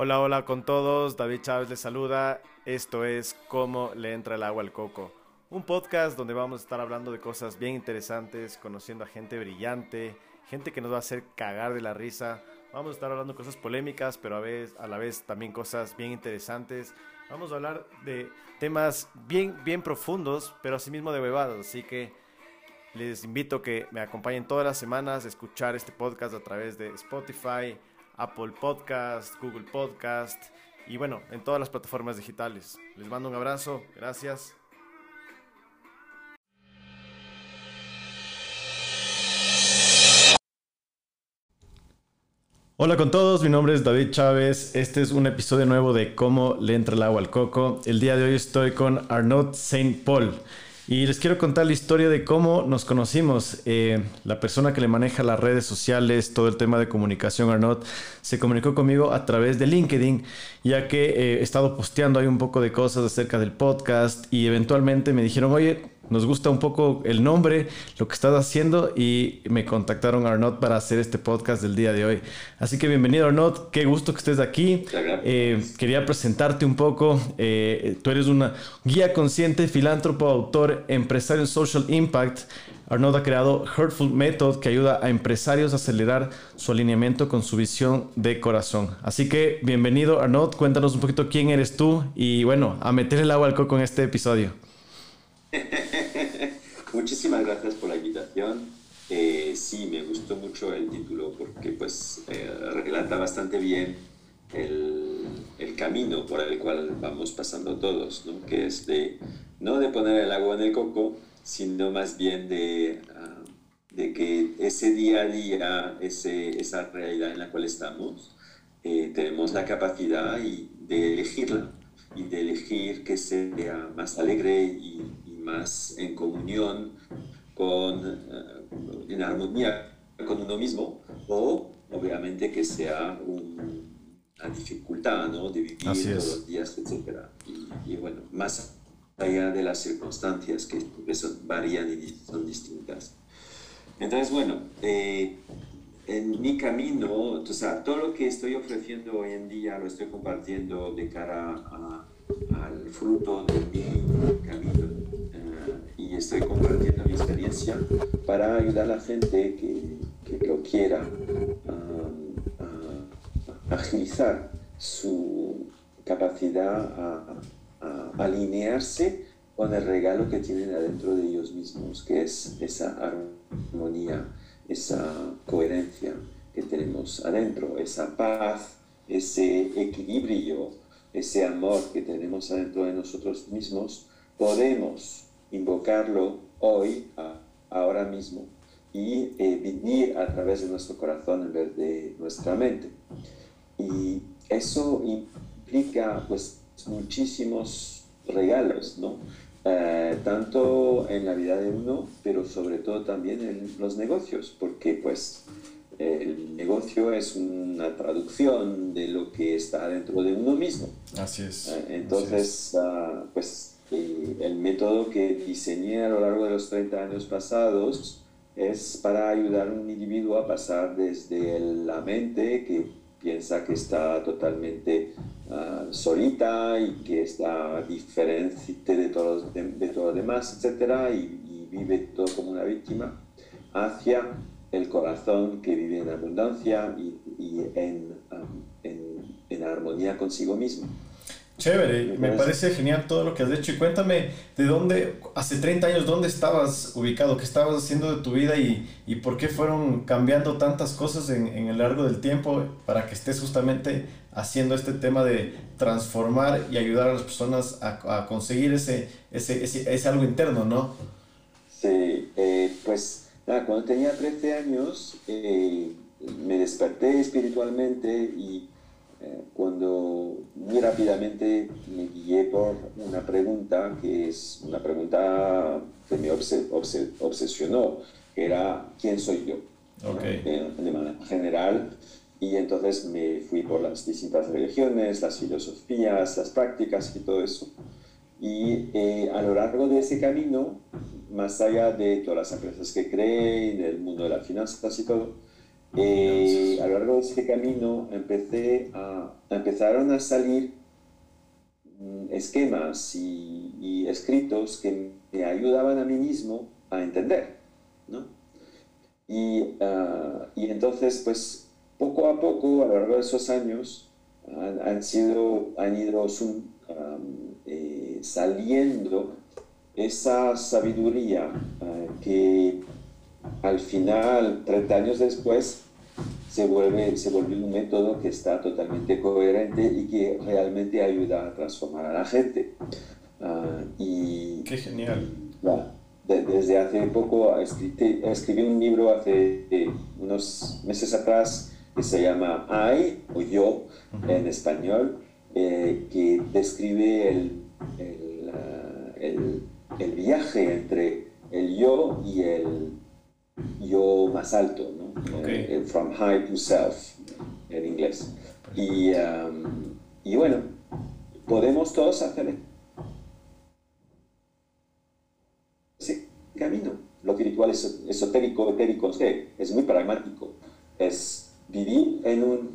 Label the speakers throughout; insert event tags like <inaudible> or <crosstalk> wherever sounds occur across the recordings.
Speaker 1: Hola, hola con todos. David Chávez les saluda. Esto es Cómo le entra el agua al coco. Un podcast donde vamos a estar hablando de cosas bien interesantes, conociendo a gente brillante, gente que nos va a hacer cagar de la risa. Vamos a estar hablando de cosas polémicas, pero a, vez, a la vez también cosas bien interesantes. Vamos a hablar de temas bien, bien profundos, pero asimismo de huevados. Así que les invito a que me acompañen todas las semanas a escuchar este podcast a través de Spotify, Apple Podcast, Google Podcast y bueno, en todas las plataformas digitales. Les mando un abrazo, gracias. Hola con todos, mi nombre es David Chávez. Este es un episodio nuevo de Cómo le entra el agua al coco. El día de hoy estoy con Arnaud Saint Paul. Y les quiero contar la historia de cómo nos conocimos. Eh, la persona que le maneja las redes sociales, todo el tema de comunicación, se comunicó conmigo a través de LinkedIn, ya que eh, he estado posteando ahí un poco de cosas acerca del podcast y eventualmente me dijeron, oye, nos gusta un poco el nombre, lo que estás haciendo y me contactaron Arnaud para hacer este podcast del día de hoy. Así que bienvenido Arnaud, qué gusto que estés aquí. Eh, quería presentarte un poco. Eh, tú eres una guía consciente, filántropo, autor, empresario en social impact. Arnaud ha creado Hurtful Method que ayuda a empresarios a acelerar su alineamiento con su visión de corazón. Así que bienvenido Arnaud, cuéntanos un poquito quién eres tú y bueno, a meter el agua al coco en este episodio. <laughs>
Speaker 2: Invitación. Eh, sí, me gustó mucho el título porque pues eh, relata bastante bien el, el, camino por el cual vamos pasando todos, ¿no? que es de no de poner el agua en el coco, sino más bien de, uh, de que ese día a día, ese, esa realidad en la cual estamos, eh, tenemos la capacidad y de elegirla y de elegir que sea más alegre y, más en comunión, con, uh, en armonía con uno mismo, o obviamente que sea un, una dificultad ¿no? de vivir todos los días, etc. Y, y, bueno, más allá de las circunstancias que son, varían y son distintas. Entonces, bueno, eh, en mi camino, o sea, todo lo que estoy ofreciendo hoy en día lo estoy compartiendo de cara a, al fruto de mi camino y estoy compartiendo mi experiencia para ayudar a la gente que, que lo quiera a, a agilizar su capacidad a, a, alinearse con el regalo que tienen adentro de ellos mismos, que es esa armonía, esa coherencia que tenemos adentro, esa paz, ese equilibrio, ese amor que tenemos adentro de nosotros mismos, podemos invocarlo hoy, ahora mismo, y eh, vivir a través de nuestro corazón en vez de nuestra mente. Y eso implica pues muchísimos regalos, ¿no? Eh, tanto en la vida de uno, pero sobre todo también en los negocios, porque pues el negocio es una traducción de lo que está dentro de uno mismo.
Speaker 1: Así es.
Speaker 2: Eh, entonces,
Speaker 1: Así es.
Speaker 2: Uh, pues eh, el método que diseñé a lo largo de los 30 años pasados es para ayudar a un individuo a pasar desde la mente que piensa que está totalmente uh, solita y que está diferente de todos de, de todos los demás, etc. Y, y, vive todo como una víctima, hacia el corazón que vive en abundancia y, y en, um, en, en, armonía consigo mismo.
Speaker 1: Chévere, me parece genial todo lo que has hecho. Y cuéntame, ¿de dónde, hace 30 años, dónde estabas ubicado? ¿Qué estabas haciendo de tu vida y, y por qué fueron cambiando tantas cosas en, en, el largo del tiempo para que estés justamente haciendo este tema de transformar y ayudar a las personas a, a conseguir ese, ese, ese, ese, algo interno, ¿no?
Speaker 2: Sí, eh, pues nada, cuando tenía 13 años eh, me desperté espiritualmente y eh, cuando muy rápidamente me guié por una pregunta que es una pregunta que me obses obses obsesionó, que era ¿quién soy yo?
Speaker 1: Okay.
Speaker 2: De, de, manera general. Y entonces me fui por las distintas religiones, las filosofías, las prácticas y todo eso. Y eh, a lo largo de ese camino, más allá de todas las empresas que creé, en el mundo de las finanzas y todo, Eh, a lo largo de ese camino empecé a, empezaron a salir mm, esquemas y, y, escritos que me ayudaban a mí mismo a entender, ¿no? Y, uh, y entonces, pues, poco a poco, a lo largo de esos años, han, han sido, han ido um, eh, saliendo esa sabiduría uh, que al final, 30 años después, se vuelve, se vuelve un método que está totalmente coherente y que realmente ayuda a transformar a la gente. Uh, y,
Speaker 1: Qué genial.
Speaker 2: desde hace poco escribí, escribí, un libro hace eh, unos meses atrás que se llama I o Yo uh -huh. en español, eh, que describe el, el, uh, el, el viaje entre el yo y el yo más alto, ¿no?
Speaker 1: Okay.
Speaker 2: Eh, from high to self, en inglés. Y, um, y bueno, podemos todos hacer ese camino. Lo espiritual es esotérico, etérico, ¿qué? es muy pragmático. Es vivir en un,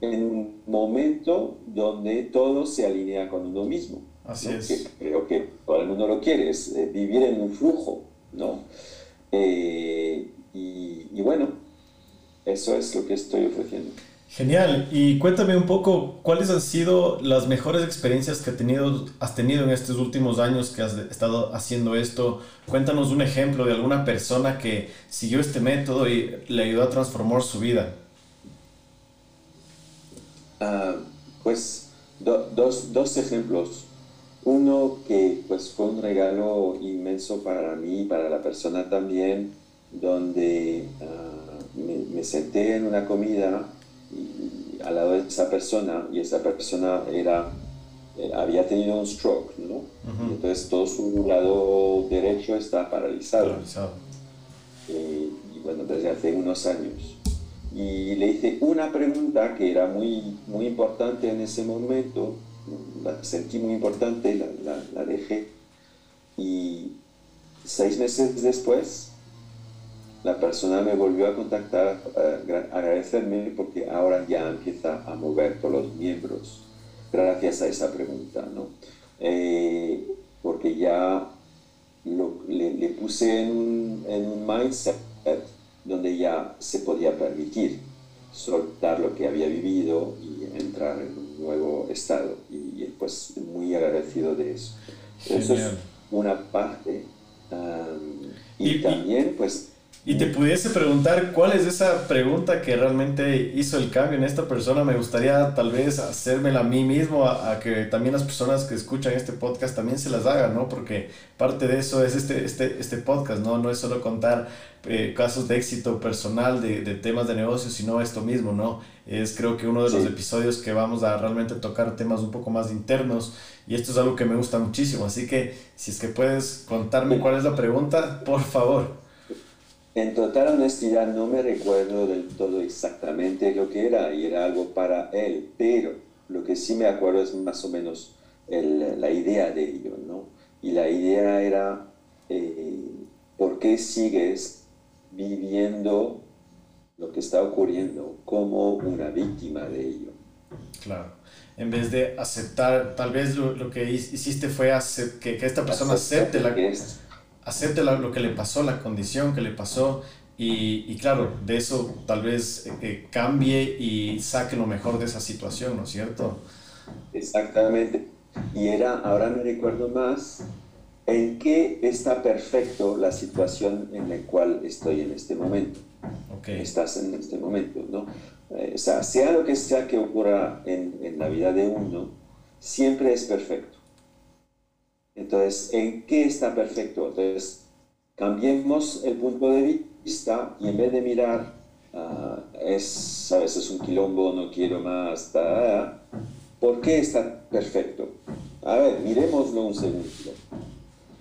Speaker 2: en un momento donde todo se alinea con uno mismo.
Speaker 1: Así
Speaker 2: ¿no?
Speaker 1: es.
Speaker 2: Que creo que todo el mundo lo quiere, es eh, vivir en un flujo, ¿no? Eh, y, y, bueno, eso es lo que estoy ofreciendo.
Speaker 1: Genial. Y cuéntame un poco cuáles han sido las mejores experiencias que has tenido, has tenido en estos últimos años que has estado haciendo esto. Cuéntanos un ejemplo de alguna persona que siguió este método y le ayudó a transformar su vida.
Speaker 2: Uh, pues do, dos, dos ejemplos. Uno que pues fue un regalo inmenso para mí, para la persona también, donde uh, me, me, senté en una comida y, al lado de esa persona y esa persona era, eh, había tenido un stroke, ¿no? Uh -huh. entonces todo su lado derecho está paralizado.
Speaker 1: paralizado.
Speaker 2: Eh, y bueno, desde hace unos años. Y le hice una pregunta que era muy, muy importante en ese momento, sentí muy importante, la, la, la dejé. Y seis meses después, la persona me volvió a contactar, a agradecerme porque ahora ya empieza a mover todos los miembros gracias a esa pregunta, ¿no? Eh, porque ya lo, le, le, puse en en un mindset donde ya se podía permitir soltar lo que había vivido y entrar en un nuevo estado. Pues muy agradecido de eso. Genial. Eso es una parte. Um, y, y, también pues...
Speaker 1: Y te pudiese preguntar cuál es esa pregunta que realmente hizo el cambio en esta persona. Me gustaría tal vez hacérmela a mí mismo, a, a, que también las personas que escuchan este podcast también se las hagan, ¿no? Porque parte de eso es este, este, este podcast, ¿no? No es solo contar eh, casos de éxito personal, de, de, temas de negocio, sino esto mismo, ¿no? Es creo que uno de los sí. episodios que vamos a realmente tocar temas un poco más internos y esto es algo que me gusta muchísimo. Así que si es que puedes contarme cuál es la pregunta, por favor.
Speaker 2: En total honestidad no me recuerdo del todo exactamente lo que era y era algo para él, pero lo que sí me acuerdo es más o menos el, la idea de ello, ¿no? Y la idea era, eh, ¿por qué sigues viviendo lo que está ocurriendo como una víctima de ello?
Speaker 1: Claro. En vez de aceptar, tal vez lo, lo que hiciste fue que, que esta persona acepte la... Que es, acepte lo que le pasó, la condición que le pasó y, y claro, de eso tal vez eh, cambie y saque lo mejor de esa situación, ¿no es cierto?
Speaker 2: Exactamente. Y era, ahora me recuerdo más, en qué está perfecto la situación en la cual estoy en este momento.
Speaker 1: Okay.
Speaker 2: Estás en este momento, ¿no? Eh, o sea, sea lo que sea que ocurra en, en la vida de uno, siempre es perfecto. Entonces, ¿en qué está perfecto? Entonces, cambiemos el punto de vista y en vez de mirar, uh, es, sabes, es un quilombo, no quiero más, ta, ¿por qué está perfecto? A ver, miremoslo un segundo.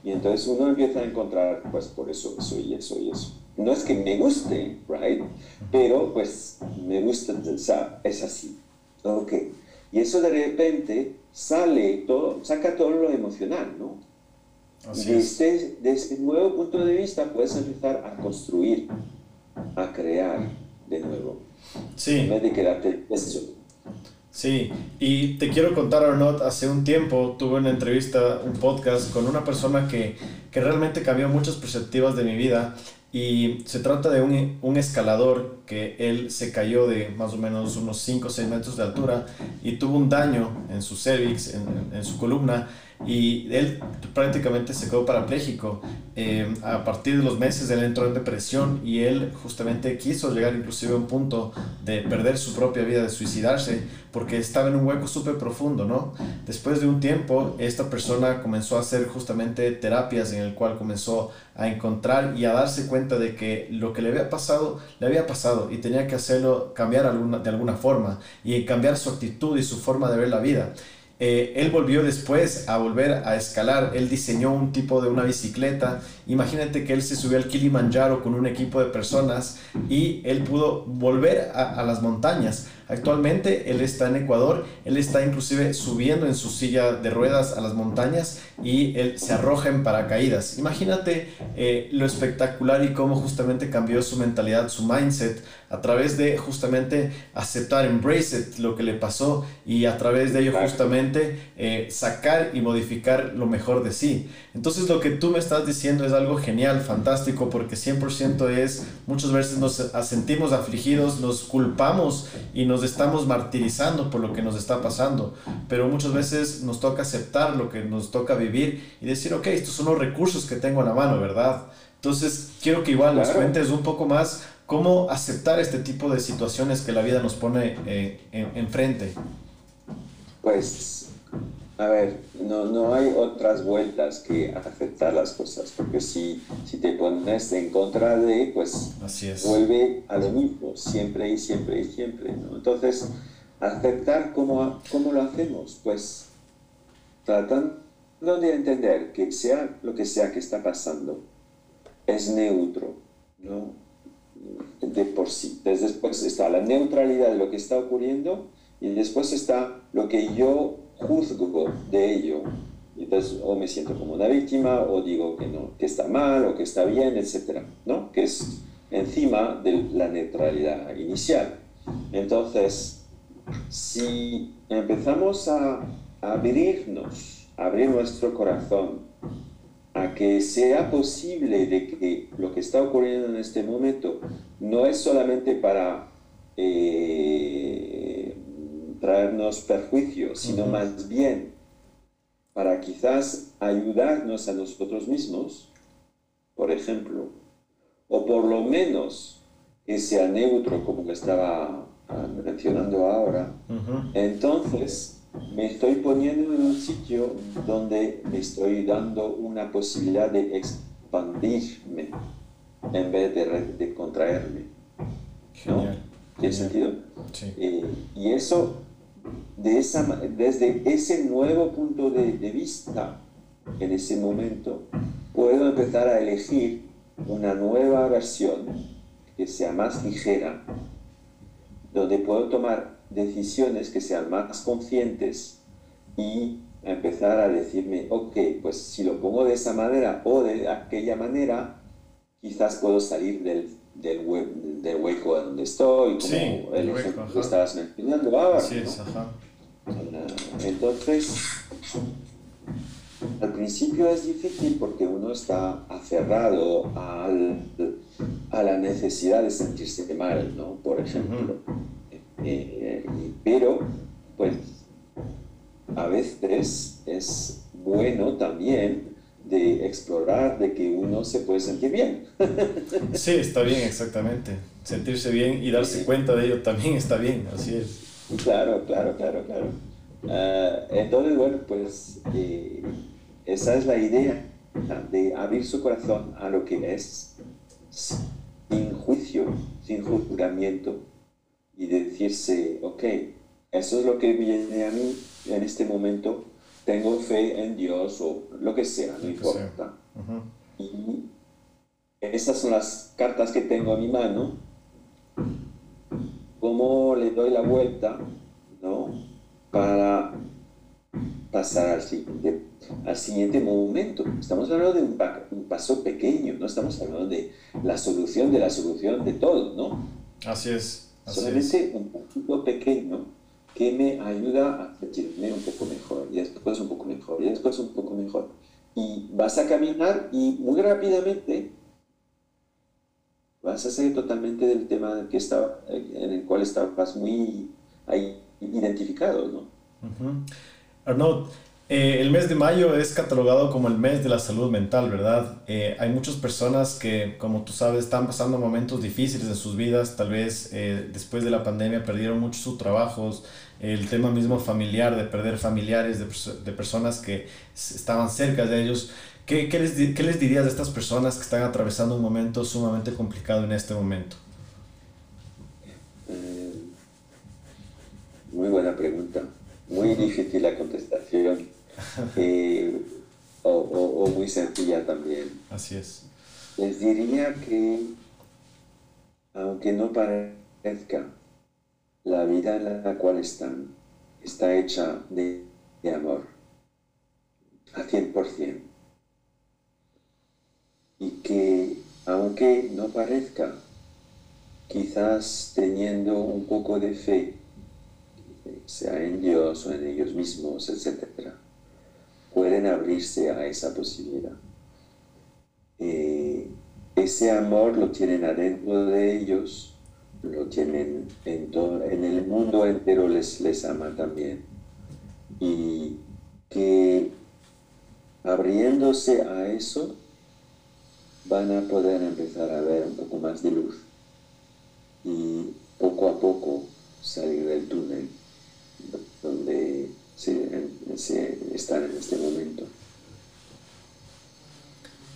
Speaker 2: Y entonces uno empieza a encontrar, pues por eso, eso y eso y eso. No es que me guste, right? Pero pues me gusta, sea, es así. Ok. Y eso de repente sale todo, saca todo lo emocional, ¿no?
Speaker 1: Así
Speaker 2: desde, desde este nuevo punto de vista puedes empezar a construir, a crear, de nuevo.
Speaker 1: Sí.
Speaker 2: En vez de quedarte eso.
Speaker 1: Sí, y te quiero contar, Arnaud, hace un tiempo tuve una entrevista, un podcast con una persona que, que realmente cambió muchas perspectivas de mi vida y se trata de un, escalador que él se cayó de más o menos unos 5 o 6 metros de altura y tuvo un daño en su cervix, en, su columna, y él prácticamente se quedó parapléjico. Eh, a partir de los meses él entró en depresión y él justamente quiso llegar inclusive a un punto de perder su propia vida, de suicidarse, porque estaba en un hueco súper profundo, ¿no? Después de un tiempo, esta persona comenzó a hacer justamente terapias en el cual comenzó a encontrar y a darse de que lo que le había pasado, le había pasado y tenía que hacerlo cambiar de alguna forma y cambiar su actitud y su forma de ver la vida. Eh, él volvió después a volver a escalar. Él diseñó un tipo de una bicicleta. Imagínate que él se subió al Kilimanjaro con un equipo de personas y él pudo volver a las montañas. Actualmente él está en Ecuador, él está inclusive subiendo en su silla de ruedas a las montañas y él se arroja en paracaídas. Imagínate eh, lo espectacular y cómo justamente cambió su mentalidad, su mindset, a través de justamente aceptar, embrace it, lo que le pasó y a través de ello justamente eh, sacar y modificar lo mejor de sí. Entonces lo que tú me estás diciendo es algo genial, fantástico, porque 100% es, muchas veces nos sentimos afligidos, nos culpamos y nos estamos martirizando por lo que nos está pasando, pero muchas veces nos toca aceptar lo que nos toca vivir y decir, ok, estos son los recursos que tengo a la mano, ¿verdad? Entonces, quiero que igual nos cuentes un poco más cómo aceptar este tipo de situaciones que la vida nos pone eh, enfrente.
Speaker 2: Pues, a ver, no, no hay otras vueltas que aceptar las cosas, porque si, si te pones en contra de, pues
Speaker 1: Así es.
Speaker 2: vuelve a lo mismo, siempre y siempre y siempre. ¿no? Entonces, aceptar cómo, cómo lo hacemos, pues tratando de entender que sea lo que sea que está pasando, es neutro, ¿no? De por sí. Después está la neutralidad de lo que está ocurriendo y después está lo que yo juzgo de ello. Entonces, o me siento como una víctima, o digo que no, que está mal, o que está bien, etcétera, ¿no? Que es encima de la neutralidad inicial. Entonces, si empezamos a abrirnos, abrir nuestro corazón, a que sea posible de que lo que está ocurriendo en este momento no es solamente para eh, traernos perjuicios, sino uh -huh. más bien para quizás ayudarnos a nosotros mismos, por ejemplo, o por lo menos que sea neutro, como que estaba mencionando ahora, uh -huh. entonces me estoy poniendo en un sitio donde me estoy dando una posibilidad de expandirme en vez de, de contraerme. ¿no? ¿Tiene sentido?
Speaker 1: Sí.
Speaker 2: Eh, y eso, de esa, desde ese nuevo punto de, de vista, en ese momento, puedo empezar a elegir una nueva versión que sea más ligera, donde puedo tomar decisiones que sean más conscientes y empezar a decirme, ok, pues si lo pongo de esa manera o de aquella manera, quizás puedo salir del, del, hue del hueco donde estoy, como
Speaker 1: sí,
Speaker 2: el ejemplo que estabas mencionando ahora.
Speaker 1: Así es,
Speaker 2: ¿no?
Speaker 1: ajá.
Speaker 2: Entonces, al principio es difícil porque uno está aferrado al, a la necesidad de sentirse mal, ¿no? Por ejemplo. -huh. Eh, pero, pues, a veces es bueno también de explorar de que uno se puede sentir bien.
Speaker 1: sí, está bien, exactamente. Sentirse bien y darse cuenta de ello también está bien, así es.
Speaker 2: Claro, claro, claro, claro. Uh, entonces, bueno, pues eh, esa es la idea de abrir su corazón a lo que es sin juicio, sin juzgamiento y decirse, ok, eso es lo que viene a mí en este momento, tengo fe en Dios o lo que sea, no importa.
Speaker 1: Uh -huh.
Speaker 2: Y esas son las cartas que tengo a mi mano, cómo le doy la vuelta, ¿no? Para pasar al siguiente, al siguiente momento. Estamos hablando de un, un paso pequeño, no estamos hablando de la solución de la solución de todo, ¿no?
Speaker 1: Así es.
Speaker 2: Solamente un punto pequeño que me ayuda a sentirme un poco mejor, y después un poco mejor, y después un poco mejor. Y vas a caminar y muy rápidamente ser totalmente del tema que estaba, en el cual estabas muy ahí identificado, ¿no?
Speaker 1: Arnaud, eh, el mes de mayo es catalogado como el mes de la salud mental, ¿verdad? Eh, hay muchas personas que, como tú sabes, están pasando momentos difíciles en sus vidas, tal vez eh, después de la pandemia perdieron muchos sus trabajos, el tema mismo familiar, de perder familiares, de, de personas que estaban cerca de ellos. ¿Qué, qué, les, ¿Qué les dirías a estas personas que están atravesando un momento sumamente complicado en este momento?
Speaker 2: muy buena pregunta, muy difícil la contestación <laughs> eh, o, muy sencilla también.
Speaker 1: Así es.
Speaker 2: Les diría que, aunque no parezca, la vida en la cual están está hecha de, de amor, a 100%. Y que, aunque no parezca, quizás teniendo un poco de fe, sea en Dios o en ellos mismos, etc., pueden abrirse a esa posibilidad. Eh, ese amor lo tienen adentro de ellos, lo tienen en, todo, en el mundo entero, les, les ama también. Y que abriéndose a eso, van a poder empezar a ver un poco más de luz y poco a poco salir del túnel donde se, están en este momento.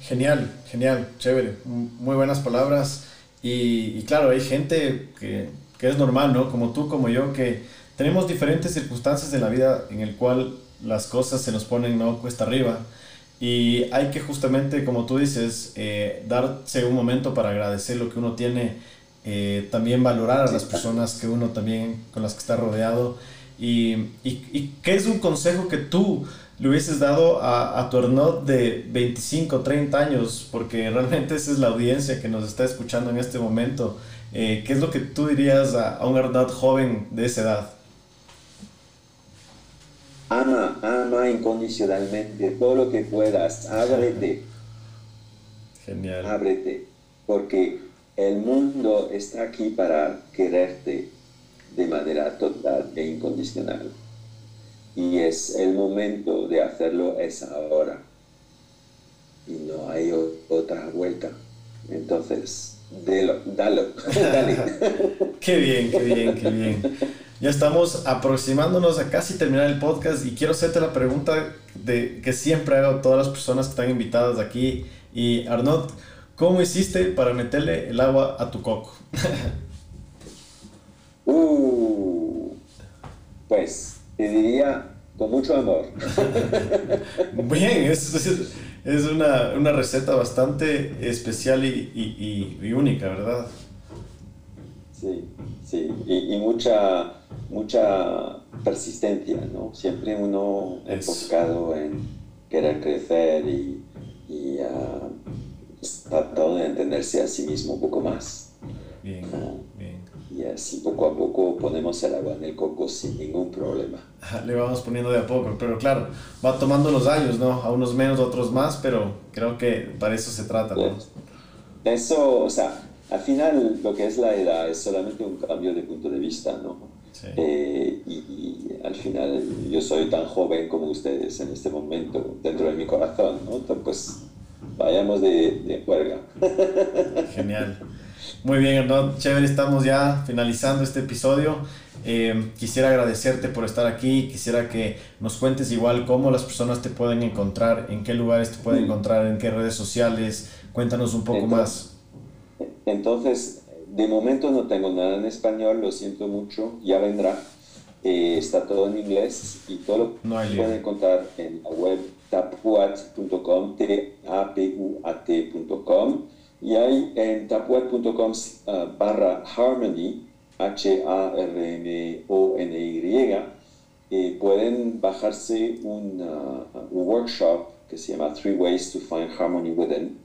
Speaker 1: Genial, genial, chévere, muy buenas palabras. Y, claro, hay gente que, que, es normal, ¿no? Como tú, como yo, que tenemos diferentes circunstancias en la vida en el cual las cosas se nos ponen, ¿no? Cuesta arriba. Y hay que justamente, como tú dices, eh, darse un momento para agradecer lo que uno tiene, eh, también valorar a las personas que uno también, con las que está rodeado ¿Y, y, qué es un consejo que tú le hubieses dado a, a tu Arnaud de 25, 30 años? Porque realmente esa es la audiencia que nos está escuchando en este momento. Eh, ¿Qué es lo que tú dirías a, a un Arnaud joven de esa edad?
Speaker 2: Ama, ama incondicionalmente todo lo que puedas. Ábrete.
Speaker 1: Genial.
Speaker 2: Ábrete. Porque el mundo está aquí para quererte de manera total e incondicional. Y es el momento de hacerlo es ahora. Y no hay otra vuelta. Entonces, dalo, dalo, <laughs> dale. <laughs>
Speaker 1: qué bien, qué bien, qué bien. Ya estamos aproximándonos a casi terminar el podcast y quiero hacerte la pregunta de, que siempre hago a todas las personas que están invitadas aquí. Y Arnaud, ¿cómo hiciste para meterle el agua a tu coco? <laughs>
Speaker 2: Uh, pues te diría con mucho amor. <laughs>
Speaker 1: Bien, es, es, una, una, receta bastante especial y, y, y, única, ¿verdad?
Speaker 2: Sí, sí, y, mucha, mucha persistencia, ¿no? Siempre uno enfocado en querer crecer y, y uh, tratando de entenderse a sí mismo un poco más.
Speaker 1: Bien, bien
Speaker 2: y así poco a poco ponemos el agua en el coco sin ningún problema.
Speaker 1: Le vamos poniendo de a poco, pero claro, va tomando los años, ¿no? A unos menos, a otros más, pero creo que para eso se trata, ¿no?
Speaker 2: Eso, o sea, al final lo que es la edad es solamente un cambio de punto de vista, ¿no? Sí. Eh, y, al final yo soy tan joven como ustedes en este momento, dentro de mi corazón, ¿no? Entonces, pues vayamos de, de. <laughs>
Speaker 1: Genial. Muy bien, Hernán. Chévere, estamos ya finalizando este episodio. Eh, quisiera agradecerte por estar aquí. Quisiera que nos cuentes igual cómo las personas te pueden encontrar, en qué lugares te pueden encontrar, en qué redes sociales. Cuéntanos un poco más.
Speaker 2: Entonces, de momento no tengo nada en español, lo siento mucho, ya vendrá. Eh, está todo en inglés y todo lo no pueden encontrar en la web tapuat.com, t-a-p-u-a-t.com y hay en tapweb.com uh, barra harmony, H-A-R-M-O-N-Y, eh, pueden bajarse un, uh, un, workshop que se llama Three Ways to Find Harmony Within,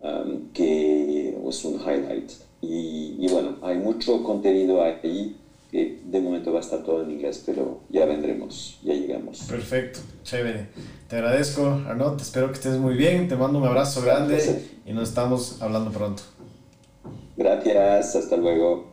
Speaker 2: um, que es un highlight. Y, y, bueno, hay mucho contenido ahí que de momento va a estar todo en inglés, pero ya vendremos, ya llegamos.
Speaker 1: Perfecto, chévere. Te agradezco, Arnaud, espero que estés muy bien, te mando un abrazo grande y nos estamos hablando pronto.
Speaker 2: Gracias, hasta luego.